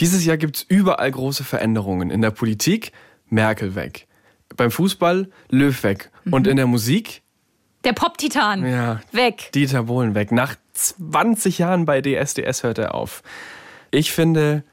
Dieses Jahr gibt es überall große Veränderungen. In der Politik Merkel weg. Beim Fußball Löw weg. Mhm. Und in der Musik der Pop-Titan. Ja. Weg. Dieter Bohlen weg. Nach 20 Jahren bei DSDS hört er auf. Ich finde,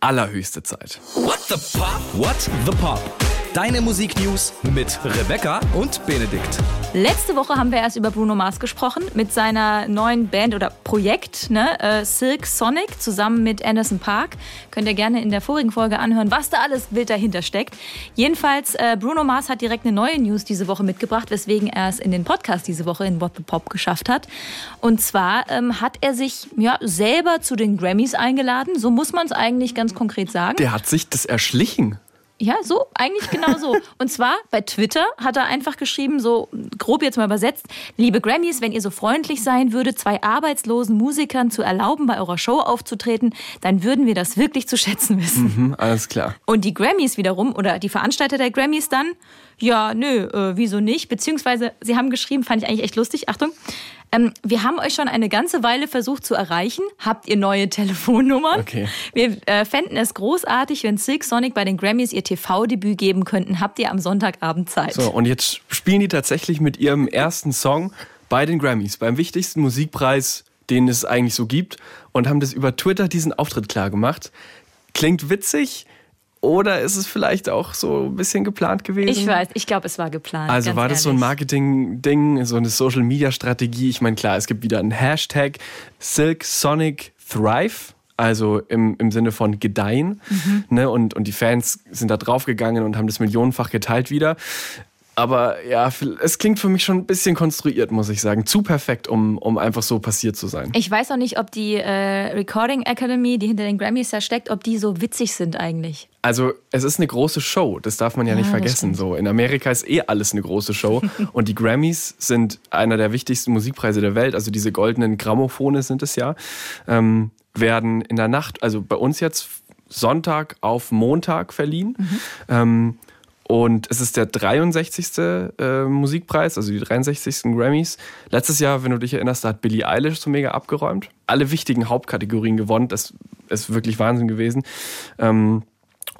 allerhöchste Zeit. What the Pop? What the Pop? Deine Musiknews mit Rebecca und Benedikt. Letzte Woche haben wir erst über Bruno Mars gesprochen mit seiner neuen Band oder Projekt, ne? Äh, Silk Sonic, zusammen mit Anderson Park. Könnt ihr gerne in der vorigen Folge anhören, was da alles wild dahinter steckt. Jedenfalls, äh, Bruno Mars hat direkt eine neue News diese Woche mitgebracht, weswegen er es in den Podcast diese Woche in What the Pop geschafft hat. Und zwar ähm, hat er sich ja selber zu den Grammys eingeladen. So muss man es eigentlich ganz konkret sagen. Der hat sich das erschlichen. Ja, so, eigentlich genau so. Und zwar bei Twitter hat er einfach geschrieben, so grob jetzt mal übersetzt, liebe Grammys, wenn ihr so freundlich sein würdet, zwei arbeitslosen Musikern zu erlauben, bei eurer Show aufzutreten, dann würden wir das wirklich zu schätzen wissen. Mhm, alles klar. Und die Grammys wiederum, oder die Veranstalter der Grammys dann, ja, nö, äh, wieso nicht? Beziehungsweise, sie haben geschrieben, fand ich eigentlich echt lustig, Achtung, ähm, wir haben euch schon eine ganze Weile versucht zu erreichen. Habt ihr neue Telefonnummern? Okay. Wir äh, fänden es großartig, wenn Silk Sonic bei den Grammys ihr TV-Debüt geben könnten. Habt ihr am Sonntagabend Zeit? So, und jetzt spielen die tatsächlich mit ihrem ersten Song bei den Grammys, beim wichtigsten Musikpreis, den es eigentlich so gibt, und haben das über Twitter diesen Auftritt klar gemacht. Klingt witzig, oder ist es vielleicht auch so ein bisschen geplant gewesen? Ich weiß, ich glaube, es war geplant. Also war das ehrlich. so ein Marketing-Ding, so eine Social-Media-Strategie? Ich meine, klar, es gibt wieder einen Hashtag Silk Sonic Thrive. Also im, im Sinne von gedeihen. Mhm. Ne? Und, und die Fans sind da draufgegangen und haben das millionenfach geteilt wieder. Aber ja, es klingt für mich schon ein bisschen konstruiert, muss ich sagen. Zu perfekt, um, um einfach so passiert zu sein. Ich weiß auch nicht, ob die äh, Recording Academy, die hinter den Grammys da steckt, ob die so witzig sind eigentlich. Also es ist eine große Show, das darf man ja, ja nicht vergessen. So in Amerika ist eh alles eine große Show und die Grammys sind einer der wichtigsten Musikpreise der Welt. Also diese goldenen Grammophone sind es ja, ähm, werden in der Nacht, also bei uns jetzt Sonntag auf Montag verliehen. Mhm. Ähm, und es ist der 63. Äh, Musikpreis, also die 63. Grammys. Letztes Jahr, wenn du dich erinnerst, da hat Billie Eilish so mega abgeräumt. Alle wichtigen Hauptkategorien gewonnen. Das ist wirklich Wahnsinn gewesen. Ähm,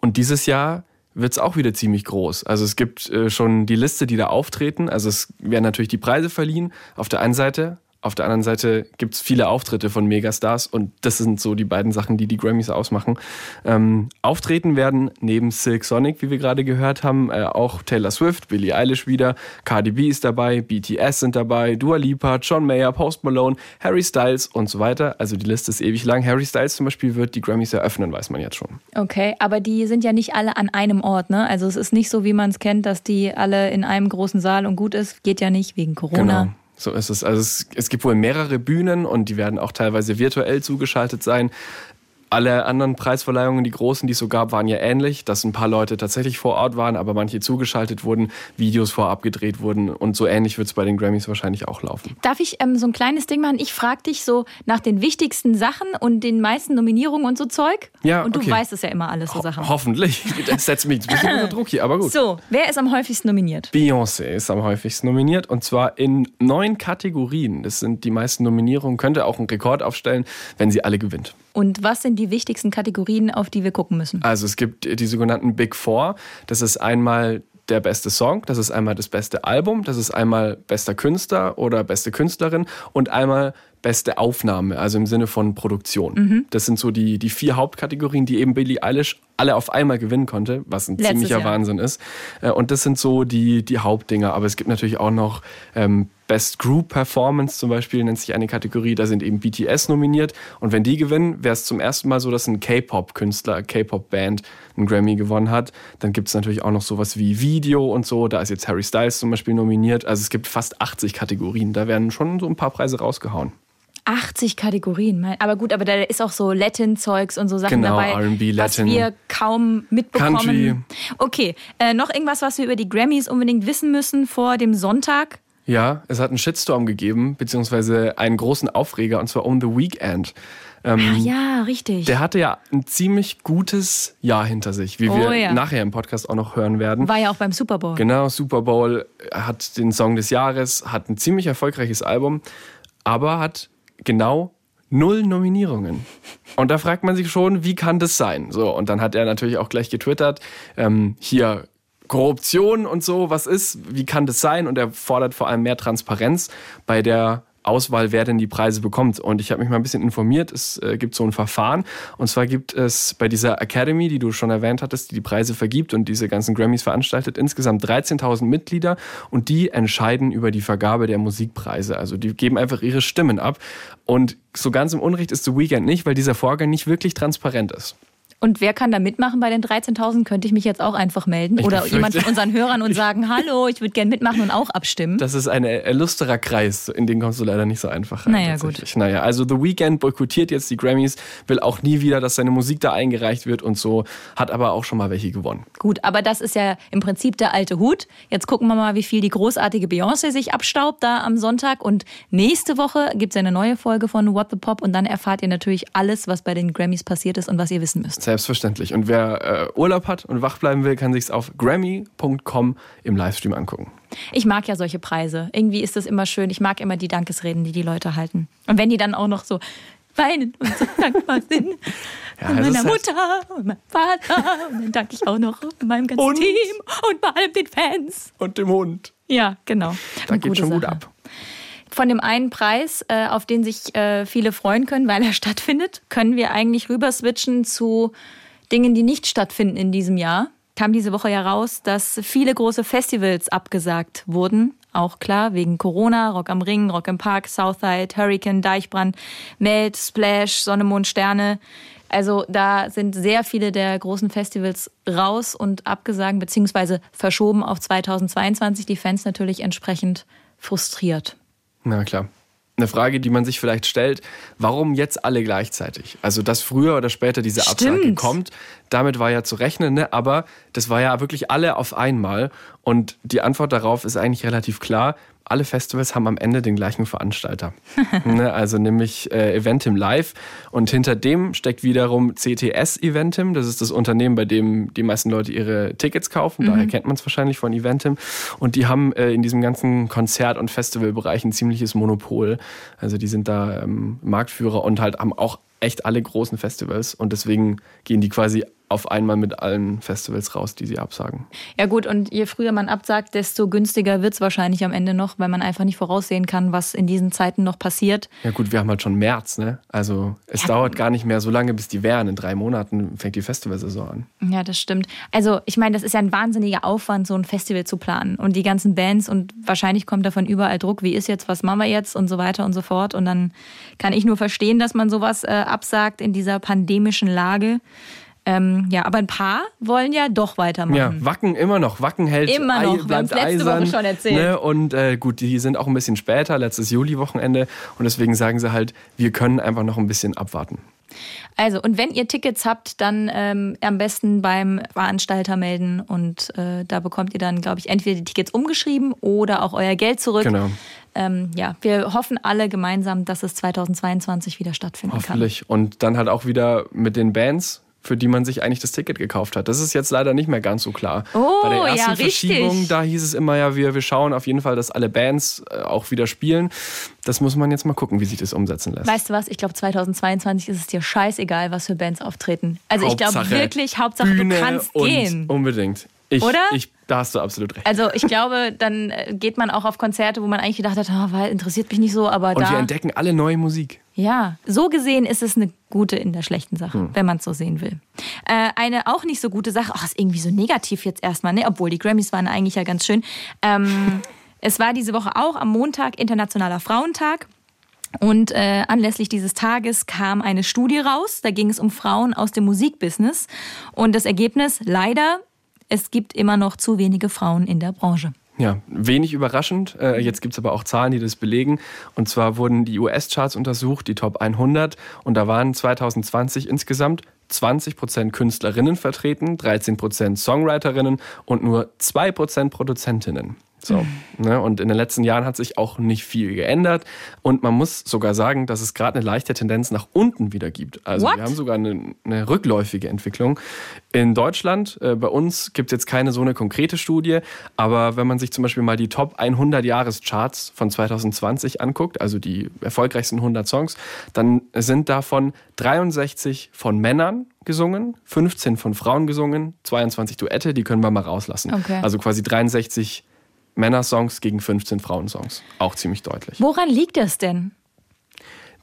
und dieses Jahr wird es auch wieder ziemlich groß. Also es gibt äh, schon die Liste, die da auftreten. Also es werden natürlich die Preise verliehen. Auf der einen Seite auf der anderen Seite gibt es viele Auftritte von Megastars und das sind so die beiden Sachen, die die Grammys ausmachen. Ähm, auftreten werden neben Silk Sonic, wie wir gerade gehört haben, äh, auch Taylor Swift, Billie Eilish wieder, Cardi B ist dabei, BTS sind dabei, Dua Lipa, John Mayer, Post Malone, Harry Styles und so weiter. Also die Liste ist ewig lang. Harry Styles zum Beispiel wird die Grammys eröffnen, weiß man jetzt schon. Okay, aber die sind ja nicht alle an einem Ort, ne? Also es ist nicht so, wie man es kennt, dass die alle in einem großen Saal und gut ist. Geht ja nicht wegen Corona. Genau. So ist es. Also es, es gibt wohl mehrere Bühnen und die werden auch teilweise virtuell zugeschaltet sein. Alle anderen Preisverleihungen, die großen, die es so gab, waren ja ähnlich, dass ein paar Leute tatsächlich vor Ort waren, aber manche zugeschaltet wurden, Videos vorab gedreht wurden und so ähnlich wird es bei den Grammys wahrscheinlich auch laufen. Darf ich ähm, so ein kleines Ding machen? Ich frage dich so nach den wichtigsten Sachen und den meisten Nominierungen und so Zeug. Ja, Und du okay. weißt es ja immer alles, so Sachen. Ho hoffentlich. Das setzt mich ein bisschen unter Druck hier, aber gut. So, wer ist am häufigsten nominiert? Beyoncé ist am häufigsten nominiert und zwar in neun Kategorien. Das sind die meisten Nominierungen, könnte auch einen Rekord aufstellen, wenn sie alle gewinnt. Und was sind die wichtigsten Kategorien, auf die wir gucken müssen? Also es gibt die sogenannten Big Four. Das ist einmal der beste Song, das ist einmal das beste Album, das ist einmal bester Künstler oder beste Künstlerin und einmal beste Aufnahme, also im Sinne von Produktion. Mhm. Das sind so die, die vier Hauptkategorien, die eben Billie Eilish alle auf einmal gewinnen konnte, was ein Letztes ziemlicher Jahr. Wahnsinn ist. Äh, und das sind so die, die Hauptdinger. Aber es gibt natürlich auch noch ähm, Best Group Performance zum Beispiel, nennt sich eine Kategorie, da sind eben BTS nominiert. Und wenn die gewinnen, wäre es zum ersten Mal so, dass ein K-Pop-Künstler, K-Pop-Band einen Grammy gewonnen hat. Dann gibt es natürlich auch noch sowas wie Video und so. Da ist jetzt Harry Styles zum Beispiel nominiert. Also es gibt fast 80 Kategorien. Da werden schon so ein paar Preise rausgehauen. 80 Kategorien. Aber gut, aber da ist auch so Latin-Zeugs und so Sachen genau, dabei, R&B, Latin, was wir kaum mitbekommen. Country. Okay, äh, noch irgendwas, was wir über die Grammys unbedingt wissen müssen vor dem Sonntag? Ja, es hat einen Shitstorm gegeben, beziehungsweise einen großen Aufreger, und zwar um The Weeknd. Ähm, ah, ja, richtig. Der hatte ja ein ziemlich gutes Jahr hinter sich, wie oh, wir ja. nachher im Podcast auch noch hören werden. War ja auch beim Super Bowl. Genau, Super Bowl hat den Song des Jahres, hat ein ziemlich erfolgreiches Album, aber hat genau null Nominierungen. Und da fragt man sich schon, wie kann das sein? So, und dann hat er natürlich auch gleich getwittert, ähm, hier Korruption und so, was ist, wie kann das sein? Und er fordert vor allem mehr Transparenz bei der Auswahl, wer denn die Preise bekommt. Und ich habe mich mal ein bisschen informiert. Es äh, gibt so ein Verfahren. Und zwar gibt es bei dieser Academy, die du schon erwähnt hattest, die die Preise vergibt und diese ganzen Grammys veranstaltet, insgesamt 13.000 Mitglieder. Und die entscheiden über die Vergabe der Musikpreise. Also die geben einfach ihre Stimmen ab. Und so ganz im Unrecht ist The Weekend nicht, weil dieser Vorgang nicht wirklich transparent ist. Und wer kann da mitmachen bei den 13.000? Könnte ich mich jetzt auch einfach melden? Ich Oder befürchte- jemand von unseren Hörern und sagen, hallo, ich würde gerne mitmachen und auch abstimmen? Das ist ein illusterer Kreis, in den kommst du leider nicht so einfach rein. Naja, tatsächlich. Naja, also The Weeknd boykottiert jetzt die Grammys, will auch nie wieder, dass seine Musik da eingereicht wird und so, hat aber auch schon mal welche gewonnen. Gut, aber das ist ja im Prinzip der alte Hut. Jetzt gucken wir mal, wie viel die großartige Beyoncé sich abstaubt da am Sonntag. Und nächste Woche gibt es eine neue Folge von What the Pop und dann erfahrt ihr natürlich alles, was bei den Grammys passiert ist und was ihr wissen müsst. Selbstverständlich. Und wer äh, Urlaub hat und wach bleiben will, kann sich's auf grammy.com im Livestream angucken. Ich mag ja solche Preise. Irgendwie ist das immer schön. Ich mag immer die Dankesreden, die die Leute halten. Und wenn die dann auch noch so weinen und so dankbar sind. Ja, und es meiner halt- Mutter und meinem Vater. Und dann danke ich auch noch meinem ganzen Und? Team und vor allem den Fans. Und dem Hund. Ja, genau. Da geht schon gut Sache. ab. Von dem einen Preis, äh, auf den sich äh, viele freuen können, weil er stattfindet, können wir eigentlich rüber switchen zu Dingen, die nicht stattfinden in diesem Jahr. Kam diese Woche ja raus, dass viele große Festivals abgesagt wurden. Auch klar, wegen Corona, Rock am Ring, Rock im Park, Southside, Hurricane, Deichbrand, Melt, Splash, Sonne, Mond, Sterne. Also da sind sehr viele der großen Festivals raus und abgesagt bzw. verschoben auf 2022. Die Fans natürlich entsprechend frustriert. Na klar. Eine Frage, die man sich vielleicht stellt, warum jetzt alle gleichzeitig? Also, dass früher oder später diese Absage Stimmt. kommt, damit war ja zu rechnen, ne? aber das war ja wirklich alle auf einmal. Und die Antwort darauf ist eigentlich relativ klar. Alle Festivals haben am Ende den gleichen Veranstalter. ne? Also nämlich äh, Eventim Live. Und hinter dem steckt wiederum CTS Eventim. Das ist das Unternehmen, bei dem die meisten Leute ihre Tickets kaufen. Daher kennt man es wahrscheinlich von Eventim. Und die haben äh, in diesem ganzen Konzert- und Festivalbereich ein ziemliches Monopol. Also die sind da ähm, Marktführer und halt haben auch echt alle großen Festivals. Und deswegen gehen die quasi auf einmal mit allen Festivals raus, die sie absagen. Ja gut, und je früher man absagt, desto günstiger wird es wahrscheinlich am Ende noch, weil man einfach nicht voraussehen kann, was in diesen Zeiten noch passiert. Ja gut, wir haben halt schon März, ne? Also es Ja. dauert gar nicht mehr so lange, bis die wären. In drei Monaten fängt die Festivalsaison an. Ja, das stimmt. Also ich meine, das ist ja ein wahnsinniger Aufwand, so ein Festival zu planen. Und die ganzen Bands und wahrscheinlich kommt davon überall Druck, wie ist jetzt, was machen wir jetzt und so weiter und so fort. Und dann kann ich nur verstehen, dass man sowas äh, absagt in dieser pandemischen Lage. Ähm, ja, aber ein paar wollen ja doch weitermachen. Ja, Wacken immer noch. Wacken hält Immer noch. Wir bleibt haben's letzte Woche eisern. schon erzählt. Ne? Und äh, gut, die sind auch ein bisschen später, letztes Juli-Wochenende. Und deswegen sagen sie halt, wir können einfach noch ein bisschen abwarten. Also, und wenn ihr Tickets habt, dann ähm, am besten beim Veranstalter melden und äh, da bekommt ihr dann, glaube ich, entweder die Tickets umgeschrieben oder auch euer Geld zurück. Genau. Ähm, ja, wir hoffen alle gemeinsam, dass es 2022 wieder stattfinden Hoffentlich. Und dann halt auch wieder mit den Bands, für die man sich eigentlich das Ticket gekauft hat. Das ist jetzt leider nicht mehr ganz so klar. Oh, Bei der ersten ja, richtig. Verschiebung, da hieß es immer ja, wir, wir schauen auf jeden Fall, dass alle Bands äh, auch wieder spielen. Das muss man jetzt mal gucken, wie sich das umsetzen lässt. Weißt du was? Ich glaube, 2022 ist es dir scheißegal, was für Bands auftreten. Also, ich glaube Hauptsache wirklich, Hauptsache, Bühne du kannst und gehen. Unbedingt. Ich, Oder? Ich, da hast du absolut recht. Also, ich glaube, dann äh, geht man auch auf Konzerte, wo man eigentlich gedacht hat, weil interessiert mich nicht so, aber Und da. wir entdecken alle neue Musik. Ja, so gesehen ist es eine gute in der schlechten Sache, Hm. wenn man es so sehen will. Äh, eine auch nicht so gute Sache, ach, ist irgendwie so negativ jetzt erstmal, ne? obwohl die Grammys waren eigentlich ja ganz schön. Ähm, es war diese Woche auch am Montag Internationaler Frauentag. Und äh, anlässlich dieses Tages kam eine Studie raus. Da ging es um Frauen aus dem Musikbusiness. Und das Ergebnis, leider, es gibt immer noch zu wenige Frauen in der Branche. Ja, wenig überraschend. Äh, jetzt gibt es aber auch Zahlen, die das belegen. Und zwar wurden die US-Charts untersucht, die Top 100. Und da waren 2020 insgesamt 20% Künstlerinnen vertreten, 13% Songwriterinnen und nur 2% Produzentinnen. So, ne? Und in den letzten Jahren hat sich auch nicht viel geändert. Und man muss sogar sagen, dass es gerade eine leichte Tendenz nach unten wieder gibt. Also What? wir haben sogar eine, eine rückläufige Entwicklung. In Deutschland, äh, bei uns gibt es jetzt keine so eine konkrete Studie, aber wenn man sich zum Beispiel mal die Top 100 Jahrescharts von 2020 anguckt, also die erfolgreichsten 100 Songs, dann sind davon 63 von Männern gesungen, 15 von Frauen gesungen, 22 Duette, die können wir mal rauslassen. Okay. Also quasi 63 Männersongs gegen 15 Frauensongs. Auch ziemlich deutlich. Woran liegt das denn?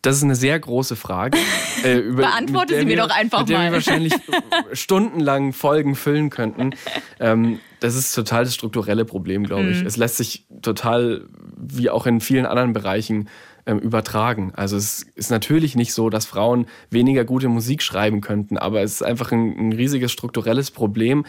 Das ist eine sehr große Frage. äh, über- Beantworte sie mir wir- doch einfach mit der mal. wir wahrscheinlich stundenlang Folgen füllen könnten. Ähm, das ist total das strukturelle Problem, glaube Mhm. ich. Es lässt sich total, wie auch in vielen anderen Bereichen, ähm, übertragen. Also es ist natürlich nicht so, dass Frauen weniger gute Musik schreiben könnten, aber es ist einfach ein, ein riesiges strukturelles Problem,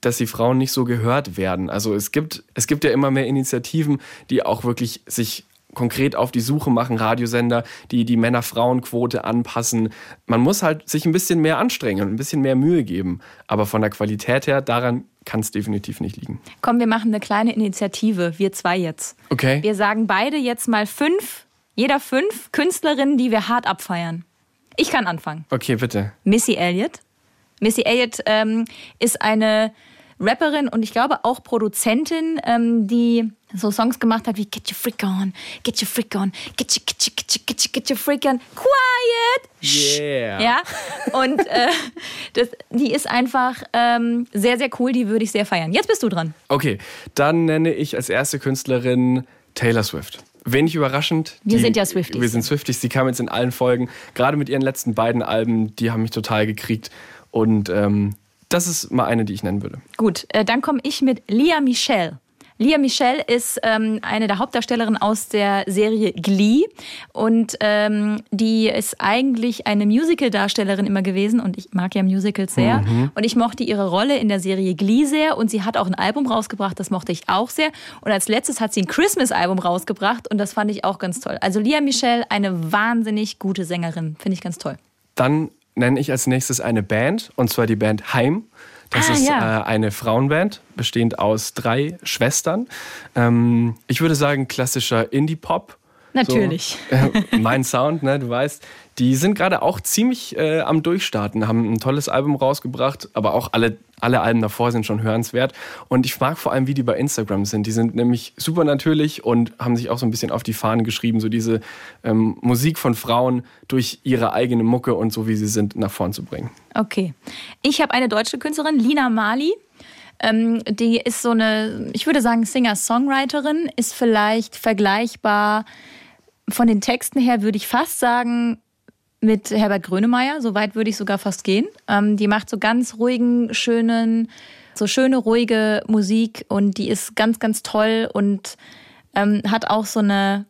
dass die Frauen nicht so gehört werden. Also es gibt, es gibt ja immer mehr Initiativen, die auch wirklich sich konkret auf die Suche machen, Radiosender, die die Männer-Frauen-Quote anpassen. Man muss halt sich ein bisschen mehr anstrengen und ein bisschen mehr Mühe geben. Aber von der Qualität her, daran kann es definitiv nicht liegen. Komm, wir machen eine kleine Initiative, wir zwei jetzt. Okay. Wir sagen beide jetzt mal fünf, jeder fünf Künstlerinnen, die wir hart abfeiern. Ich kann anfangen. Okay, bitte. Missy Elliott. Missy Elliott ähm, ist eine Rapperin und ich glaube auch Produzentin, ähm, die so Songs gemacht hat wie Get your freak on, get your freak on, get your, get your, get your, get your, get your freak on, quiet. Yeah. Ja, und äh, das, die ist einfach ähm, sehr, sehr cool, die würde ich sehr feiern. Jetzt bist du dran. Okay, dann nenne ich als erste Künstlerin Taylor Swift. Wenig überraschend. Wir die- sind ja Swifties. Wir sind Swifties, die kam jetzt in allen Folgen. Gerade mit ihren letzten beiden Alben, die haben mich total gekriegt. Und ähm, das ist mal eine, die ich nennen würde. Gut, äh, dann komme ich mit Lia Michelle. Lia Michelle ist ähm, eine der Hauptdarstellerinnen aus der Serie Glee und ähm, die ist eigentlich eine Musical-Darstellerin immer gewesen und ich mag ja Musicals sehr und ich mochte ihre Rolle in der Serie Glee sehr und sie hat auch ein Album rausgebracht, das mochte ich auch sehr und als letztes hat sie ein Christmas-Album rausgebracht und das fand ich auch ganz toll. Also Lia Michelle, eine wahnsinnig gute Sängerin, finde ich ganz toll. Dann nenne ich als nächstes eine Band, und zwar die Band Heim. Das Ah, ist ja. äh, eine Frauenband, bestehend aus drei Schwestern. Ähm, ich würde sagen, klassischer Indie-Pop. Natürlich. So, äh, mein Sound, ne, du weißt. Die sind gerade auch ziemlich äh, am Durchstarten, haben ein tolles Album rausgebracht, aber auch alle, alle Alben davor sind schon hörenswert. Und ich mag vor allem, wie die bei Instagram sind. Die sind nämlich super natürlich und haben sich auch so ein bisschen auf die Fahnen geschrieben, so diese ähm, Musik von Frauen durch ihre eigene Mucke und so wie sie sind nach vorn zu bringen. Okay. Ich habe eine deutsche Künstlerin, Lina Mali. Ähm, die ist so eine, ich würde sagen, Singer-Songwriterin, ist vielleicht vergleichbar von den Texten her, würde ich fast sagen, mit Herbert Grönemeyer. So weit würde ich sogar fast gehen. Ähm, die macht so ganz ruhigen, schönen, so schöne, ruhige Musik und die ist ganz, ganz toll und ähm, hat auch so eine,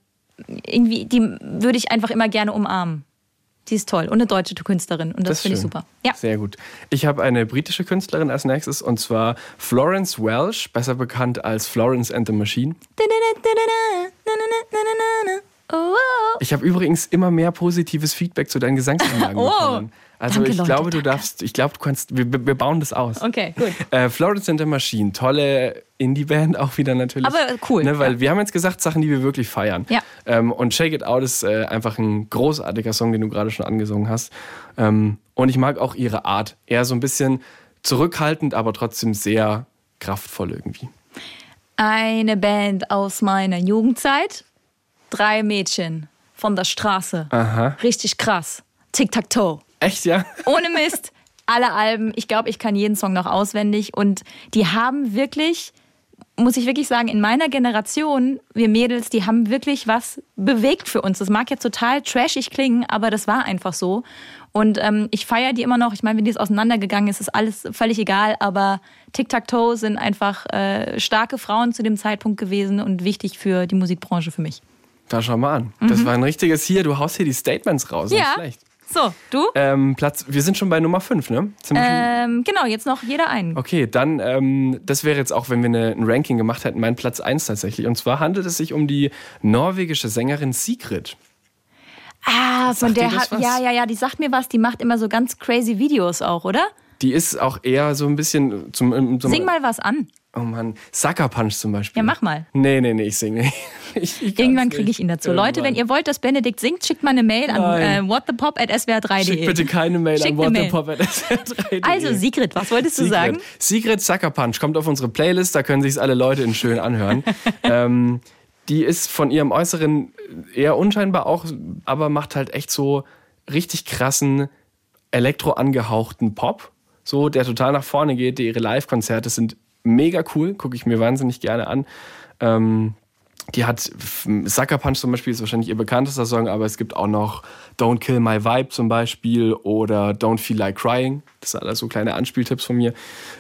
irgendwie, die würde ich einfach immer gerne umarmen. Die ist toll und eine deutsche Künstlerin und das, ist finde ich super. Ja. Sehr gut. Ich habe eine britische Künstlerin als nächstes und zwar Florence Welsh, besser bekannt als Florence and the Machine. Oh, Ich habe übrigens immer mehr positives Feedback zu deinen Gesangsanlagen Oh. bekommen. Also Danke, ich Leute, glaube, du danke. darfst, ich glaube, du kannst, wir, wir bauen das aus. Okay, gut. Äh, Florence and the Machine, tolle Indie-Band auch wieder natürlich. Aber cool, Ne, weil ja. wir haben jetzt gesagt, Sachen, die wir wirklich feiern. Ja. Ähm, und Shake It Out ist äh, einfach ein großartiger Song, den du gerade schon angesungen hast. Ähm, und ich mag auch ihre Art. Eher so ein bisschen zurückhaltend, aber trotzdem sehr kraftvoll irgendwie. Eine Band aus meiner Jugendzeit. Drei Mädchen von der Straße. Aha. Richtig krass. Tic-Tac-Toe. Echt, ja? Ohne Mist. Alle Alben. Ich glaube, ich kann jeden Song noch auswendig. Und die haben wirklich, muss ich wirklich sagen, in meiner Generation, wir Mädels, die haben wirklich was bewegt für uns. Das mag jetzt total trashig klingen, aber das war einfach so. Und ähm, ich feiere die immer noch. Ich meine, wenn die jetzt auseinandergegangen ist, ist alles völlig egal. Aber Tic-Tac-Toe sind einfach äh, starke Frauen zu dem Zeitpunkt gewesen und wichtig für die Musikbranche für mich. Da schau mal an. Das war ein richtiges hier. Du haust hier die Statements raus. Nicht Mhm. ja. schlecht. So, du? Ähm, Platz, wir sind schon bei Nummer 5, ne? Ähm, genau, jetzt noch jeder einen. Okay, dann, ähm, das wäre jetzt auch, wenn wir eine, ein Ranking gemacht hätten, mein Platz 1 tatsächlich. Und zwar handelt es sich um die norwegische Sängerin Sigrid. Ah, von Sagt der dir das hat, ja, ja, ja, die sagt mir was, die macht immer so ganz crazy Videos auch, oder? Die ist auch eher so ein bisschen zum. zum Sing mal was an. Oh Mann, Sucker Punch zum Beispiel. Ja, mach mal. Nee, nee, nee, ich singe nicht. Ich, ich Irgendwann kriege ich ihn dazu. Irgendwann. Leute, wenn ihr wollt, dass Benedikt singt, schickt mal eine Mail Nein. an äh, whatthepop.swr3.de. Schickt bitte keine Mail Schickt an whatthepop.swr3.de. Also, Sigrid, was wolltest du Sigrid. sagen? Sigrid Sucker Punch kommt auf unsere Playlist, da können sich alle Leute in schön anhören. ähm, die ist von ihrem Äußeren eher unscheinbar auch, aber macht halt echt so richtig krassen, elektro angehauchten Pop. So, der total nach vorne geht. Ihre Live-Konzerte sind mega cool, gucke ich mir wahnsinnig gerne an. Ähm, die hat Sucker Punch zum Beispiel ist wahrscheinlich ihr bekanntester Song, aber es gibt auch noch Don't Kill My Vibe zum Beispiel oder Don't Feel Like Crying. Das sind alles so kleine Anspieltipps von mir.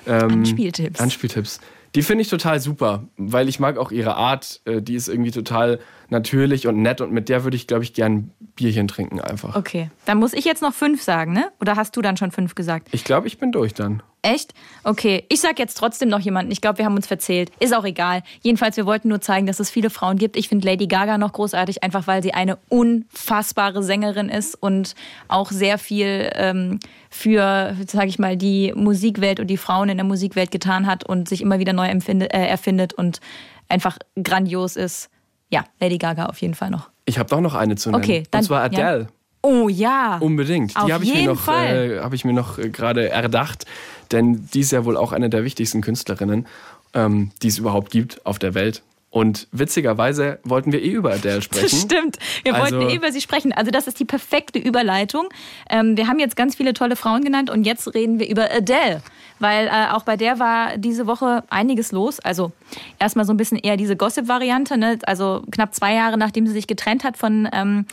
Ähm, Anspieltipps. Anspieltipps. Die finde ich total super, weil ich mag auch ihre Art. Äh, die ist irgendwie total natürlich und nett und mit der würde ich, glaube ich, gern Bierchen trinken einfach. Okay, dann muss ich jetzt noch fünf sagen, ne? Oder hast du dann schon fünf gesagt? Ich glaube, ich bin durch dann. Echt? Okay, ich sag jetzt trotzdem noch jemanden. Ich glaube, wir haben uns verzählt. Ist auch egal. Jedenfalls, wir wollten nur zeigen, dass es viele Frauen gibt. Ich finde Lady Gaga noch großartig, einfach weil sie eine unfassbare Sängerin ist und auch sehr viel ähm, für, sage ich mal, die Musikwelt und die Frauen in der Musikwelt getan hat und sich immer wieder neu äh, erfindet und einfach grandios ist. Ja, Lady Gaga auf jeden Fall noch. Ich habe doch noch eine zu nennen. Okay, dann, und zwar Adele. Ja. Oh ja. Unbedingt. Auf die habe ich, mir noch, äh, hab ich mir noch äh, gerade erdacht. Denn die ist ja wohl auch eine der wichtigsten Künstlerinnen, ähm, die es überhaupt gibt auf der Welt. Und witzigerweise wollten wir eh über Adele sprechen. Das stimmt. Wir also, wollten eh über sie sprechen. Also das ist die perfekte Überleitung. Ähm, wir haben jetzt ganz viele tolle Frauen genannt und jetzt reden wir über Adele. Weil äh, auch bei der war diese Woche einiges los. Also erstmal so ein bisschen eher diese Gossip-Variante. Ne? Also knapp zwei Jahre nachdem sie sich getrennt hat von ähm,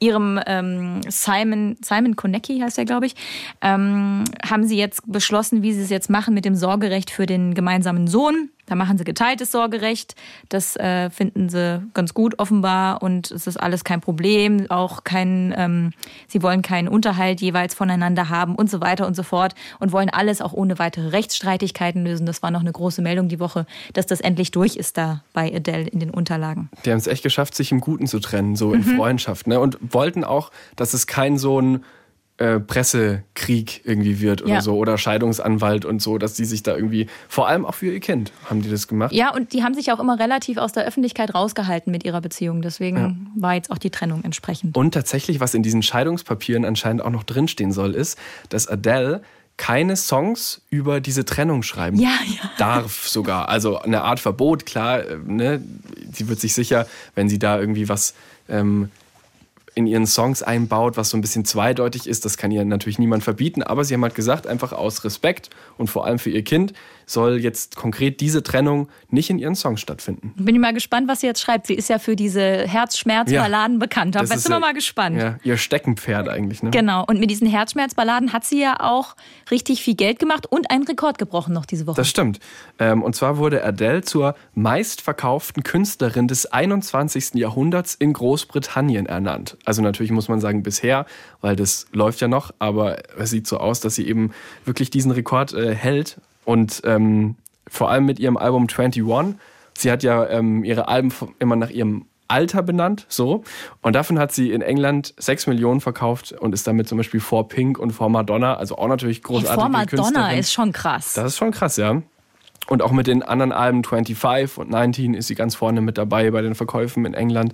ihrem ähm, Simon, Simon Konecki heißt er, glaube ich, ähm, haben sie jetzt beschlossen, wie sie es jetzt machen mit dem Sorgerecht für den gemeinsamen Sohn. Da machen sie geteiltes Sorgerecht. Das äh, finden sie ganz gut offenbar und es ist alles kein Problem. Auch kein, ähm, sie wollen keinen Unterhalt jeweils voneinander haben und so weiter und so fort und wollen alles auch ohne weitere Rechtsstreitigkeiten lösen. Das war noch eine große Meldung die Woche, dass das endlich durch ist da bei Adele in den Unterlagen. Die haben es echt geschafft, sich im Guten zu trennen, so in mhm. Freundschaft. Ne? Und wollten auch, dass es kein so ein äh, Pressekrieg irgendwie wird oder ja. so oder Scheidungsanwalt und so, dass die sich da irgendwie, vor allem auch für ihr Kind, haben die das gemacht. Ja, und die haben sich auch immer relativ aus der Öffentlichkeit rausgehalten mit ihrer Beziehung. Deswegen ja. war jetzt auch die Trennung entsprechend. Und tatsächlich, was in diesen Scheidungspapieren anscheinend auch noch drinstehen soll, ist, dass Adele keine Songs über diese Trennung schreiben ja, ja. darf sogar. Also eine Art Verbot, klar. Äh, ne? Sie wird sich sicher, wenn sie da irgendwie was ähm, in ihren Songs einbaut, was so ein bisschen zweideutig ist. Das kann ihr natürlich niemand verbieten, aber sie haben halt gesagt, einfach aus Respekt und vor allem für ihr Kind soll jetzt konkret diese Trennung nicht in ihren Songs stattfinden. Bin ich mal gespannt, was sie jetzt schreibt. Sie ist ja für diese Herzschmerzballaden ja, bekannt. Da sind wir mal gespannt. Ja, ihr Steckenpferd eigentlich. Ne? Genau. Und mit diesen Herzschmerzballaden hat sie ja auch richtig viel Geld gemacht und einen Rekord gebrochen noch diese Woche. Das stimmt. Ähm, und zwar wurde Adele zur meistverkauften Künstlerin des 21. Jahrhunderts in Großbritannien ernannt. Also natürlich muss man sagen bisher, weil das läuft ja noch, aber es sieht so aus, dass sie eben wirklich diesen Rekord äh, hält und ähm, vor allem mit ihrem Album 21. Sie hat ja ähm, ihre Alben immer nach ihrem Alter benannt, so. Und davon hat sie in England 6 Millionen verkauft und ist damit zum Beispiel vor Pink und vor Madonna, also auch natürlich großartig. Vor Madonna ist schon krass. Das ist schon krass, ja. Und auch mit den anderen Alben 25 und 19 ist sie ganz vorne mit dabei bei den Verkäufen in England,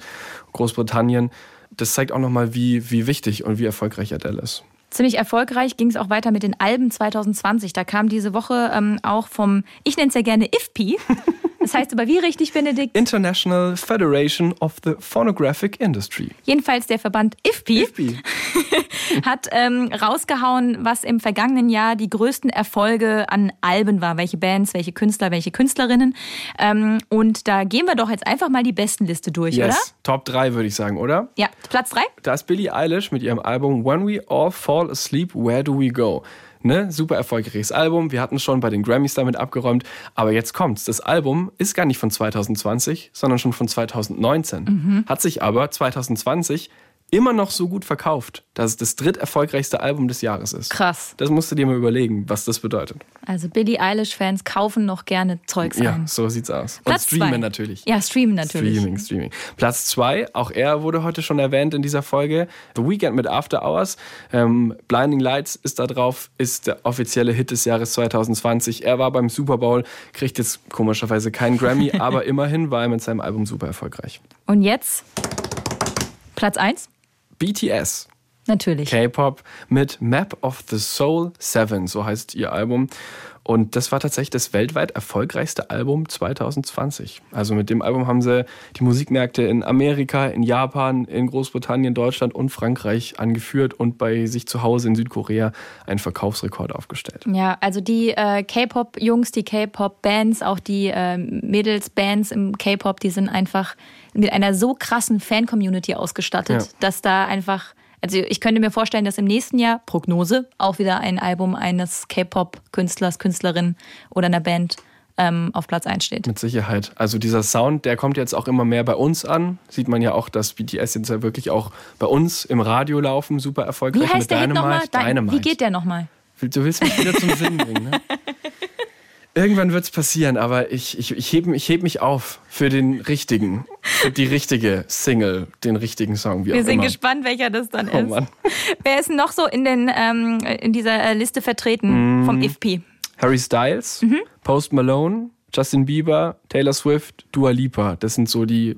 Großbritannien. Das zeigt auch nochmal, wie, wie wichtig und wie erfolgreich Adele ist. Ziemlich erfolgreich ging es auch weiter mit den Alben 2020. Da kam diese Woche ähm, auch vom, ich nenne es ja gerne IFPI. Das heißt aber wie richtig, Benedikt? International Federation of the Phonographic Industry. Jedenfalls der Verband IFPI, IFPI. hat ähm, rausgehauen, was im vergangenen Jahr die größten Erfolge an Alben war. Welche Bands, welche Künstler, welche Künstlerinnen. Ähm, und da gehen wir doch jetzt einfach mal die besten Liste durch, yes. oder? Top 3 würde ich sagen, oder? Ja, Platz 3? Da ist Billie Eilish mit ihrem Album When We All Fall Asleep, Where Do We Go? Ne? Super erfolgreiches Album. Wir hatten schon bei den Grammys damit abgeräumt. Aber jetzt kommt's. Das Album ist gar nicht von 2020, sondern schon von 2019. Mhm. Hat sich aber 2020 immer noch so gut verkauft, dass es das dritterfolgreichste Album des Jahres ist. Krass. Das musst du dir mal überlegen, was das bedeutet. Also Billie Eilish-Fans kaufen noch gerne Zeugs Ja, ein. so sieht's aus. Platz Und streamen zwei. natürlich. Ja, streamen natürlich. Streaming, Streaming. Platz zwei, auch er wurde heute schon erwähnt in dieser Folge. The Weekend mit After Hours. Ähm, Blinding Lights ist da drauf, ist der offizielle Hit des Jahres 2020. Er war beim Super Bowl, kriegt jetzt komischerweise keinen Grammy, aber immerhin war er mit seinem Album super erfolgreich. Und jetzt Platz 1? BTS. Natürlich. K-Pop mit Map of the Soul 7, so heißt ihr Album. Und das war tatsächlich das weltweit erfolgreichste Album 2020. Also mit dem Album haben sie die Musikmärkte in Amerika, in Japan, in Großbritannien, Deutschland und Frankreich angeführt und bei sich zu Hause in Südkorea einen Verkaufsrekord aufgestellt. Ja, also die äh, K-Pop-Jungs, die K-Pop-Bands, auch die äh, Mädels-Bands im K-Pop, die sind einfach mit einer so krassen Fan-Community ausgestattet, Ja. dass da einfach, also ich könnte mir vorstellen, dass im nächsten Jahr, Prognose, auch wieder ein Album eines K-Pop-Künstlers, Künstlerin oder einer Band ähm, auf Platz 1 steht. Mit Sicherheit. Also dieser Sound, der kommt jetzt auch immer mehr bei uns an. Sieht man ja auch, dass BTS jetzt ja wirklich auch bei uns im Radio laufen, super erfolgreich Wie heißt mit der Hit nochmal? Dynamite. Dynamite. Wie geht der nochmal? Du willst mich wieder zum Sinn bringen, ne? Irgendwann wird es passieren, aber ich, ich, ich hebe ich heb mich auf für den richtigen, für die richtige Single, den richtigen Song, wie Wir auch sind immer. gespannt, welcher das dann Oh ist. Mann. Wer ist noch so in, den, ähm, in dieser äh, Liste vertreten Mm. vom IFP? Harry Styles, Mhm. Post Malone, Justin Bieber, Taylor Swift, Dua Lipa. Das sind so die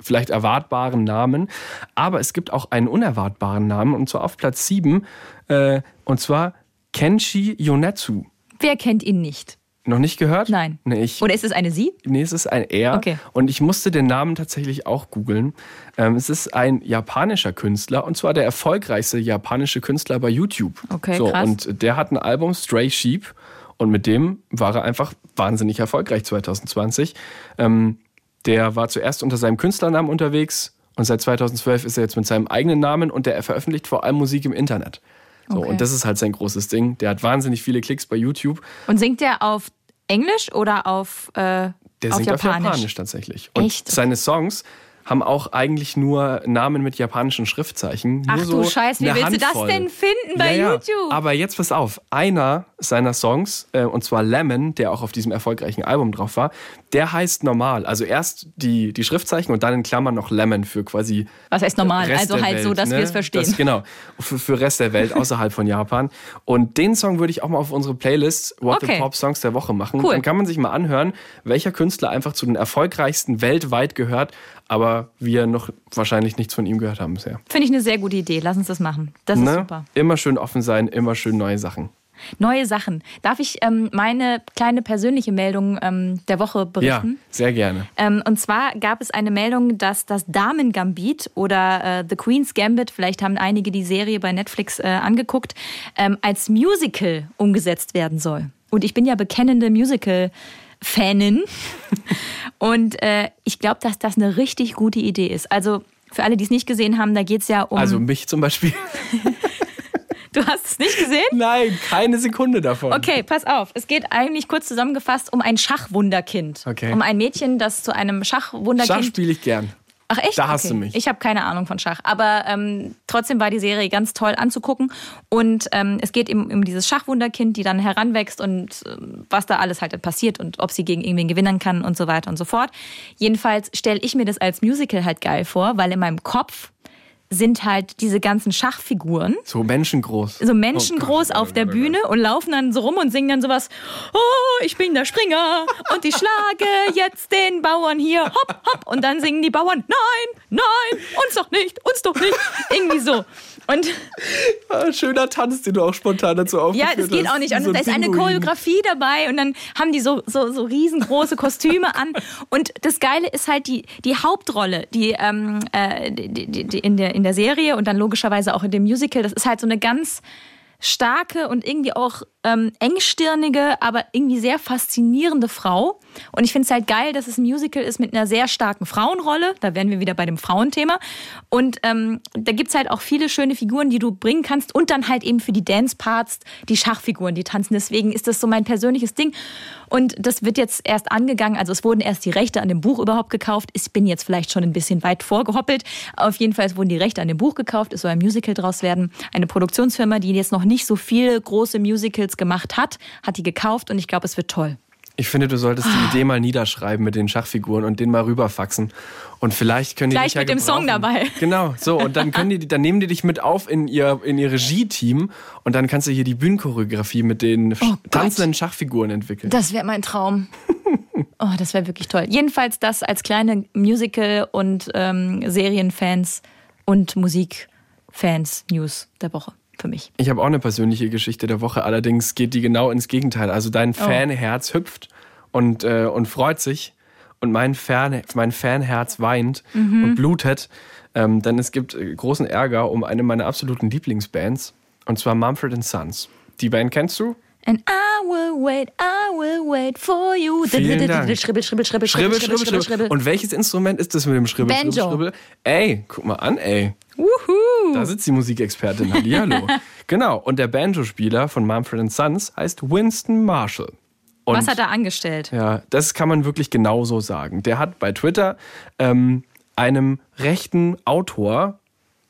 vielleicht erwartbaren Namen. Aber es gibt auch einen unerwartbaren Namen, und zwar auf Platz 7, äh, und zwar Kenshi Yonetsu. Wer kennt ihn nicht? Noch nicht gehört? Nein. Nee, ich, Oder ist es eine Sie? Nee, es ist ein R. Okay. Und ich musste den Namen tatsächlich auch googeln. Ähm, es ist ein japanischer Künstler und zwar der erfolgreichste japanische Künstler bei YouTube. Okay, so, krass. Und der hat ein Album Stray Sheep und mit dem war er einfach wahnsinnig erfolgreich 2020. Ähm, der war zuerst unter seinem Künstlernamen unterwegs und seit 2012 ist er jetzt mit seinem eigenen Namen und der veröffentlicht vor allem Musik im Internet. So, Okay. Und das ist halt sein großes Ding. Der hat wahnsinnig viele Klicks bei YouTube. Und singt der auf Englisch oder auf, äh, Der auf singt Japanisch? auf Japanisch tatsächlich. Und Echt? seine Songs haben auch eigentlich nur Namen mit japanischen Schriftzeichen. Ach nur du so Scheiß, wie eine willst du das Handvoll. denn finden bei ja, ja. YouTube? Aber jetzt pass auf, einer seiner Songs, äh, und zwar Lemon, der auch auf diesem erfolgreichen Album drauf war, der heißt normal. Also erst die, die Schriftzeichen und dann in Klammern noch Lemon für quasi Was heißt normal? Rest Also halt Welt, so, dass ne? wir es verstehen. Das, genau, für, für Rest der Welt außerhalb von Japan. Und den Song würde ich auch mal auf unsere Playlist What Okay. the Pop Songs der Woche machen. Cool. Dann kann man sich mal anhören, welcher Künstler einfach zu den erfolgreichsten weltweit gehört, aber wir noch wahrscheinlich nichts von ihm gehört haben bisher. Finde ich eine sehr gute Idee. Lass uns das machen. Das ist Ne? super. Immer schön offen sein, immer schön neue Sachen. Neue Sachen. Darf ich ähm, meine kleine persönliche Meldung ähm, der Woche Ja, berichten? sehr gerne. Ähm, und zwar gab es eine Meldung, dass das Damen-Gambit oder äh, The Queen's Gambit, vielleicht haben einige die Serie bei Netflix äh, angeguckt, ähm, als Musical umgesetzt werden soll. Und ich bin ja bekennende Musical-Fanin. und äh, ich glaube, dass das eine richtig gute Idee ist. Also für alle, die es nicht gesehen haben, da geht es ja um. Also mich zum Beispiel. du hast es nicht gesehen? Nein, keine Sekunde davon. Okay, pass auf. Es geht eigentlich kurz zusammengefasst um ein Schachwunderkind. Okay. Um ein Mädchen, das zu einem Schachwunderkind. Schach spiele ich gern. Ach echt? Da hast du mich. Ich habe keine Ahnung von Schach. Aber ähm, trotzdem war die Serie ganz toll anzugucken. Und ähm, es geht eben um dieses Schachwunderkind, die dann heranwächst und ähm, was da alles halt passiert und ob sie gegen irgendwen gewinnen kann und so weiter und so fort. Jedenfalls stelle ich mir das als Musical halt geil vor, weil in meinem Kopf sind halt diese ganzen Schachfiguren So menschengroß. so menschengroß Oh auf der Bühne und laufen dann so rum und singen dann sowas, oh, ich bin der Springer und ich schlage jetzt den Bauern hier, hopp, hopp. Und dann singen die Bauern, nein, nein, uns doch nicht, uns doch nicht. Irgendwie so. Und Ah, Schöner Tanz, den du auch spontan dazu ja, aufgeführt das geht hast. auch nicht. Und so da ist eine. Choreografie dabei und dann haben die so, so, so riesengroße Kostüme an. Und das Geile ist halt die, die Hauptrolle, die, ähm, äh, die, die, die in, der, in der Serie und dann logischerweise auch in dem Musical, das ist halt so eine ganz starke und irgendwie auch ähm, engstirnige, aber irgendwie sehr faszinierende Frau. Und ich finde es halt geil, dass es ein Musical ist mit einer sehr starken Frauenrolle. Da wären wir wieder bei dem Frauenthema. Und ähm, da gibt's halt auch viele schöne Figuren, die du bringen kannst. Und dann halt eben für die Dance-Parts die Schachfiguren, die tanzen. Deswegen ist das so mein persönliches Ding. Und das wird jetzt erst angegangen. Also es wurden erst die Rechte an dem Buch überhaupt gekauft. Ich bin jetzt vielleicht schon ein bisschen weit vorgehoppelt. Auf jeden Fall wurden die Rechte an dem Buch gekauft. Es soll ein Musical draus werden. Eine Produktionsfirma, die jetzt noch nicht so viele große Musicals gemacht hat, hat die gekauft und ich glaube, es wird toll. Ich finde, du solltest die Idee mal niederschreiben mit den Schachfiguren und den mal rüberfaxen. Und vielleicht können die Gleich dich ja mit dem Song dabei. Genau, so. Und dann können die, dann nehmen die dich mit auf in ihr, in ihr Regie-Team und dann kannst du hier die Bühnenchoreografie mit den Oh Gott. tanzenden Schachfiguren entwickeln. Das wäre mein Traum. Oh, das wäre wirklich toll. Jedenfalls das als kleine Musical- und ähm, Serienfans und Musikfans News der Woche für mich. Ich habe auch eine persönliche Geschichte der Woche, allerdings geht die genau ins Gegenteil. Also dein Oh. Fanherz hüpft und, äh, und freut sich und mein, Fan, mein Fanherz weint Mhm. und blutet, ähm, denn es gibt äh, großen Ärger um eine meiner absoluten Lieblingsbands und zwar Mumford Sons. Die Band kennst du? And I will wait, I will wait for you. Vielen Dank. Schribbel, schribbel, schribbel, Schribbel, schribbel, schribbel. Und welches Instrument ist das mit dem Schribbel, Banjo. schribbel, schribbel? Ey, guck mal an, ey. Wuhu. Da sitzt die Musikexpertin. Hallihallo. genau. Und der Banjo-Spieler von Mumford Sons heißt Winston Marshall. Und Was hat er angestellt? Ja, das kann man wirklich genauso sagen. Der hat bei Twitter ähm, einem rechten Autor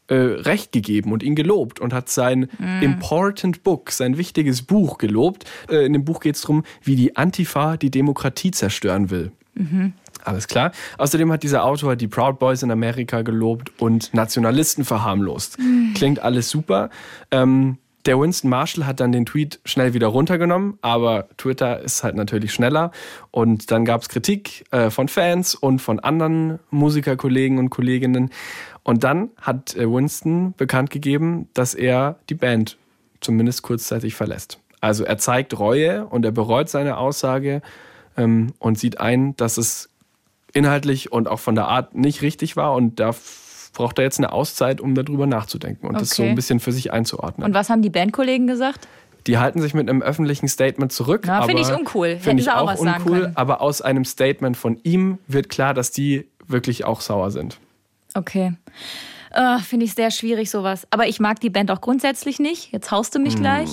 äh, Recht gegeben und ihn gelobt und hat sein Important Book, sein wichtiges Buch gelobt. Äh, in dem Buch geht es darum, wie die Antifa die Demokratie zerstören will. Alles klar. Außerdem hat dieser Autor die Proud Boys in Amerika gelobt und Nationalisten verharmlost. Klingt alles super. Ähm, der Winston Marshall hat dann den Tweet schnell wieder runtergenommen, aber Twitter ist halt natürlich schneller. Und dann gab es Kritik äh, von Fans und von anderen Musikerkollegen und Kolleginnen. Und dann hat äh, Winston bekannt gegeben, dass er die Band zumindest kurzzeitig verlässt. Also er zeigt Reue und er bereut seine Aussage ähm, und sieht ein, dass es inhaltlich und auch von der Art nicht richtig war und da braucht er jetzt eine Auszeit, um darüber nachzudenken und das so Okay. ein bisschen für sich einzuordnen. Und was haben die Bandkollegen gesagt? Die halten sich mit einem öffentlichen Statement zurück. Finde ich uncool. Finde ich auch auch uncool, aber aus einem Statement von ihm wird klar, dass die wirklich auch sauer sind. Okay. Äh, Finde ich sehr schwierig, sowas. Aber ich mag die Band auch grundsätzlich nicht. Jetzt haust du mich gleich.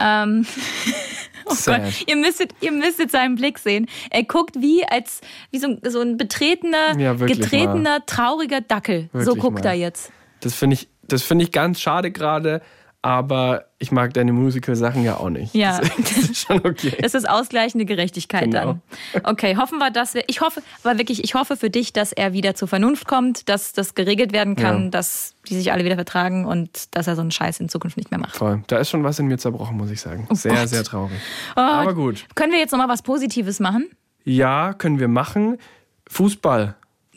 Ähm, oh Gott. Ihr müsstet, ihr müsstet seinen Blick sehen. Er guckt wie als wie so, ein- so ein betretener, Ja, getretener, trauriger Dackel. so Wirklich guckt mal. er jetzt. Das finde ich, das finde ich ganz schade gerade, aber ich mag deine Musical-Sachen ja auch nicht. Ja. Das, ist schon okay. Das ist ausgleichende Gerechtigkeit Genau. dann. Okay, hoffen wir, dass wir. Ich hoffe, aber wirklich, ich hoffe für dich, dass er wieder zur Vernunft kommt, dass das geregelt werden kann, Ja. dass die sich alle wieder vertragen und dass er so einen Scheiß in Zukunft nicht mehr macht. Voll. Da ist schon was in mir zerbrochen, muss ich sagen. sehr, Oh Gott. sehr traurig. Oh, Aber gut. Können wir jetzt noch mal was Positives machen? Ja, können wir machen. Fußball.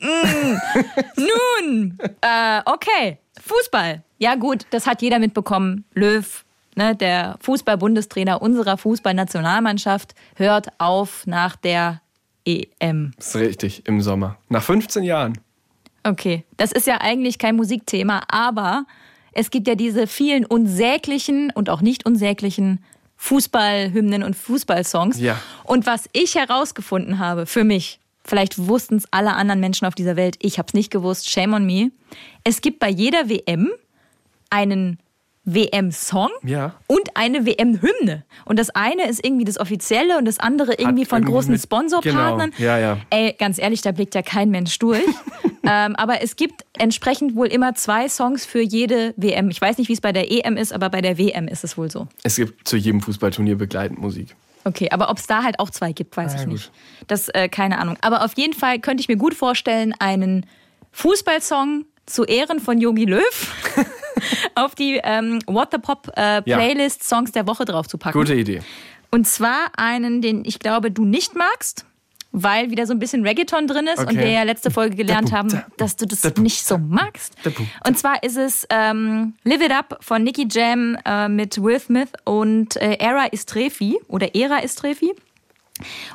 Nun, äh, okay, Fußball. Ja gut, das hat jeder mitbekommen. Löw, ne, der Fußball-Bundestrainer unserer Fußballnationalmannschaft, hört auf nach der EM. Das ist richtig, im Sommer. Nach 15 Jahren. Okay, das ist ja eigentlich kein Musikthema, aber es gibt ja diese vielen unsäglichen und auch nicht unsäglichen Fußballhymnen und Fußballsongs. Ja. Und was ich herausgefunden habe für mich, vielleicht wussten es alle anderen Menschen auf dieser Welt, ich habe es nicht gewusst, shame on me. Es gibt bei jeder WM einen WM-Song Ja. und eine WM-Hymne. Und das eine ist irgendwie das Offizielle und das andere irgendwie von irgendwie großen mit- Sponsorpartnern. Genau. Ja, ja. Ey, ganz ehrlich, da blickt ja kein Mensch durch. ähm, aber es gibt entsprechend wohl immer zwei Songs für jede WM. Ich weiß nicht, wie es bei der EM ist, aber bei der WM ist es wohl so. Es gibt zu jedem Fußballturnier begleitend Musik. Okay, aber ob es da halt auch zwei gibt, weiß Ah, ich gut. nicht. Das, äh, keine Ahnung. Aber auf jeden Fall könnte ich mir gut vorstellen, einen Fußballsong zu Ehren von Yogi Löw auf die ähm, What the Pop äh, Ja. Playlist Songs der Woche drauf zu packen. Gute Idee. Und zwar einen, den ich glaube, du nicht magst, weil wieder so ein bisschen Reggaeton drin ist und Okay. wir ja letzte Folge gelernt haben, dass du das nicht so magst. Und zwar ist es ähm, Live It Up von Nicky Jam äh, mit Will Smith und äh, Era Istrefi oder Era Istrefi.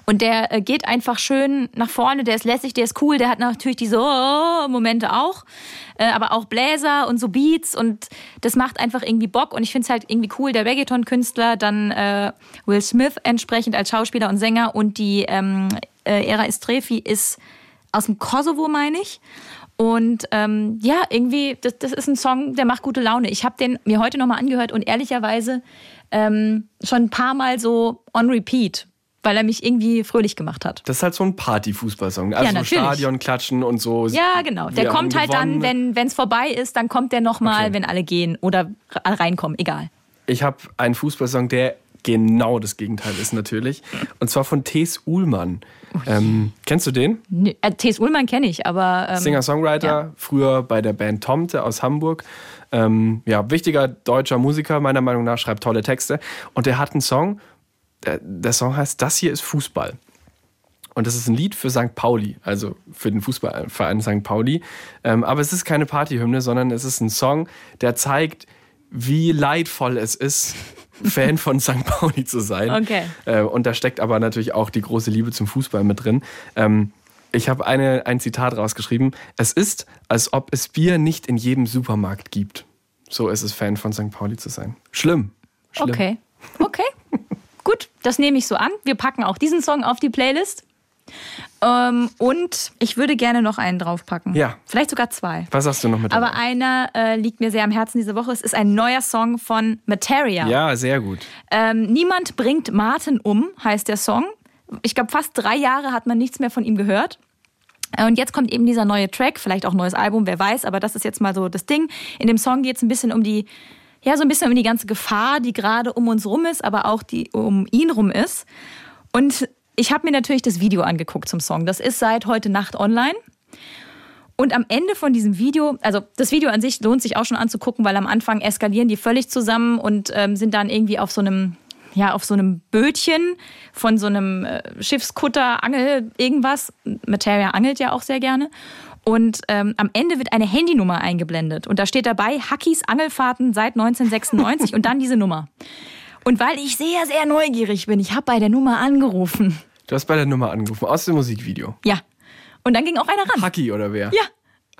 Und der äh, geht einfach schön nach vorne, der ist lässig, der ist cool, der hat natürlich diese oh, Momente auch, äh, aber auch Bläser und so Beats und das macht einfach irgendwie Bock und ich finde es halt irgendwie cool, der Reggaeton-Künstler, dann äh, Will Smith entsprechend als Schauspieler und Sänger und die ähm, äh, Era Estrefi ist aus dem Kosovo, meine ich. Und ähm, ja, irgendwie, das, das ist ein Song, der macht gute Laune. Ich habe den mir heute nochmal angehört und ehrlicherweise ähm, schon ein paar Mal so on repeat weil er mich irgendwie fröhlich gemacht hat. Das ist halt so ein Party-Fußballsong. Also Ja. Stadion klatschen und so. Ja, genau. Der Wir kommt halt dann, gewonnen. wenn es vorbei ist, dann kommt der nochmal, Okay. wenn alle gehen oder reinkommen, egal. Ich habe einen Fußballsong, der genau das Gegenteil ist natürlich. Und zwar von T.S. Uhlmann. Ähm, kennst du den? Nee, äh, T.S. Ullmann kenne ich, aber. Ähm, Singer-Songwriter, ja. früher bei der Band Tomte aus Hamburg. Ähm, ja, wichtiger deutscher Musiker, meiner Meinung nach, schreibt tolle Texte. Und der hat einen Song, der, der Song heißt Das hier ist Fußball. Und das ist ein Lied für St. Pauli, also für den Fußballverein St. Pauli. Ähm, aber es ist keine Partyhymne, sondern es ist ein Song, der zeigt, wie leidvoll es ist, Fan von St. Pauli zu sein. Okay. Äh, und da steckt aber natürlich auch die große Liebe zum Fußball mit drin. Ähm, ich habe eine, ein Zitat rausgeschrieben. Es ist, als ob es Bier nicht in jedem Supermarkt gibt. So ist es, Fan von St. Pauli zu sein. Schlimm. Schlimm. Okay. Okay. Gut, das nehme ich so an. Wir packen auch diesen Song auf die Playlist. Ähm, und ich würde gerne noch einen draufpacken. Ja. Vielleicht sogar zwei. Was sagst du noch mit Aber dabei? einer äh, liegt mir sehr am Herzen diese Woche. Es ist ein neuer Song von Materia. Ja, sehr gut. Ähm, Niemand bringt Martin um, heißt der Song. Ich glaube, fast drei Jahre hat man nichts mehr von ihm gehört. Und jetzt kommt eben dieser neue Track, vielleicht auch ein neues Album, wer weiß, aber das ist jetzt mal so das Ding. In dem Song geht es ein bisschen um die, ja, so ein bisschen um die ganze Gefahr, die gerade um uns rum ist, aber auch die um ihn rum ist. Und ich habe mir natürlich das Video angeguckt zum Song. Das ist seit heute Nacht online. Und am Ende von diesem Video, also das Video an sich lohnt sich auch schon anzugucken, weil am Anfang eskalieren die völlig zusammen und ähm, sind dann irgendwie auf so einem, ja, auf so einem Bötchen von so einem äh, Schiffskutter, Angel, irgendwas. Materia angelt ja auch sehr gerne. Und ähm, am Ende wird eine Handynummer eingeblendet. Und da steht dabei, Hackis Angelfahrten seit 1996 und dann diese Nummer. Und weil ich sehr, sehr neugierig bin, ich habe bei der Nummer angerufen. Du hast bei der Nummer angerufen, aus dem Musikvideo. Ja. Und dann ging auch einer ran. Haki oder wer? Ja,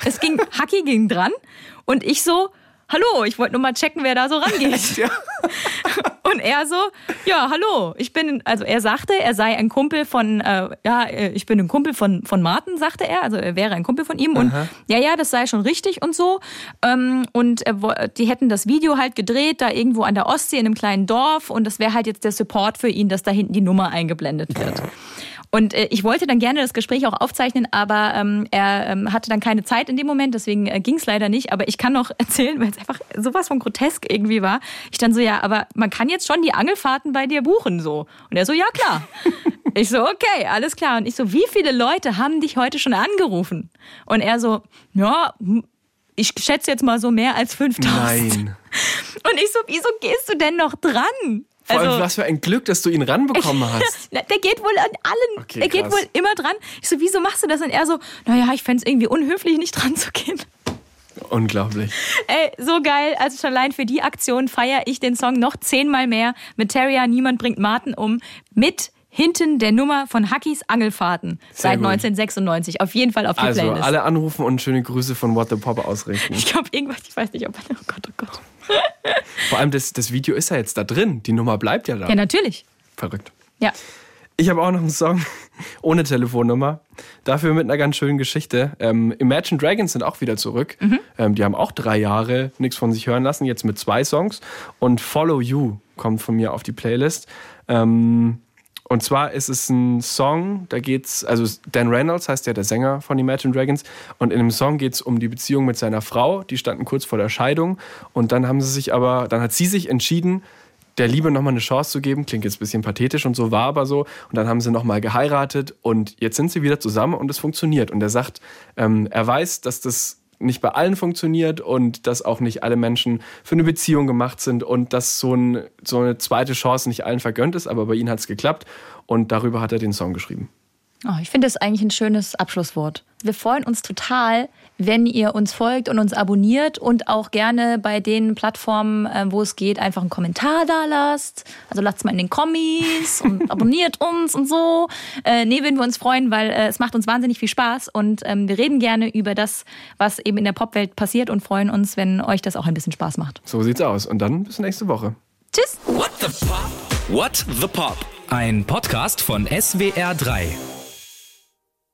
es ging, Haki ging dran und ich so, hallo, ich wollte nur mal checken, wer da so rangeht. Ja. Und er so, ja, hallo, ich bin, also er sagte, er sei ein Kumpel von, äh, ja, äh, ich bin ein Kumpel von, von Martin, sagte er, also er wäre ein Kumpel von ihm und ja, ja, das sei schon richtig und so. Ähm, und wo- die hätten das Video halt gedreht, da irgendwo an der Ostsee in einem kleinen Dorf und das wäre halt jetzt der Support für ihn, dass da hinten die Nummer eingeblendet wird. Und äh, ich wollte dann gerne das Gespräch auch aufzeichnen, aber ähm, er ähm, hatte dann keine Zeit in dem Moment, deswegen äh, ging es leider nicht. Aber ich kann noch erzählen, weil es einfach sowas von grotesk irgendwie war. Ich dann so, ja, aber man kann jetzt schon die Angelfahrten bei dir buchen so. Und er so, ja klar. ich so, okay, alles klar. Und ich so, wie viele Leute haben dich heute schon angerufen? Und er so, ja, hm, ich schätze jetzt mal so mehr als 5000. Nein. Und ich so, wieso gehst du denn noch dran? Vor Also allem, was für ein Glück, dass du ihn ranbekommen hast. Der geht wohl an allen. Okay, der geht wohl immer dran. Ich so, wieso machst du das? Und er so, naja, ich fänd's irgendwie unhöflich, nicht dran zu gehen. Unglaublich. Ey, so geil. Also schon allein für die Aktion feiere ich den Song noch zehnmal mehr. Mit Terrier, Niemand bringt Martin um. Mit hinten der Nummer von Hackis Angelfahrten. Sehr seit gut. 1996. Auf jeden Fall auf die Also, Playlist. alle anrufen und schöne Grüße von What the Pop ausrichten. ich glaube, irgendwas, ich weiß nicht, ob. Oh Gott, oh Gott. Vor allem, das, das Video ist ja jetzt da drin. Die Nummer bleibt ja da. Ja, natürlich. Verrückt. Ja. Ich habe auch noch einen Song ohne Telefonnummer. Dafür mit einer ganz schönen Geschichte. Ähm, Imagine Dragons sind auch wieder zurück. Ähm, die haben auch drei Jahre nichts von sich hören lassen, jetzt mit zwei Songs. Und Follow You kommt von mir auf die Playlist. Ähm, und zwar ist es ein Song, da geht's, also Dan Reynolds heißt ja der Sänger von Imagine Dragons. Und in dem Song geht's um die Beziehung mit seiner Frau. Die standen kurz vor der Scheidung. Und dann haben sie sich aber, dann hat sie sich entschieden, der Liebe nochmal eine Chance zu geben. Klingt jetzt ein bisschen pathetisch und so, war aber so. Und dann haben sie nochmal geheiratet und jetzt sind sie wieder zusammen und es funktioniert. Und er sagt, ähm, er weiß, dass das nicht bei allen funktioniert und dass auch nicht alle Menschen für eine Beziehung gemacht sind und dass so, ein, so eine zweite Chance nicht allen vergönnt ist, aber bei ihnen hat es geklappt und darüber hat er den Song geschrieben. Oh, ich finde das eigentlich ein schönes Abschlusswort. Wir freuen uns total, wenn ihr uns folgt und uns abonniert und auch gerne bei den Plattformen, äh, wo es geht, einfach einen Kommentar da lasst. Also lasst es mal in den Kommis und abonniert uns und so. Äh, nee, würden wir uns freuen, weil äh, es macht uns wahnsinnig viel Spaß und ähm, wir reden gerne über das, was eben in der Popwelt passiert und freuen uns, wenn euch das auch ein bisschen Spaß macht. So sieht's aus. Und dann bis nächste Woche. Tschüss. What the Pop? What the Pop? Ein Podcast von SWR3.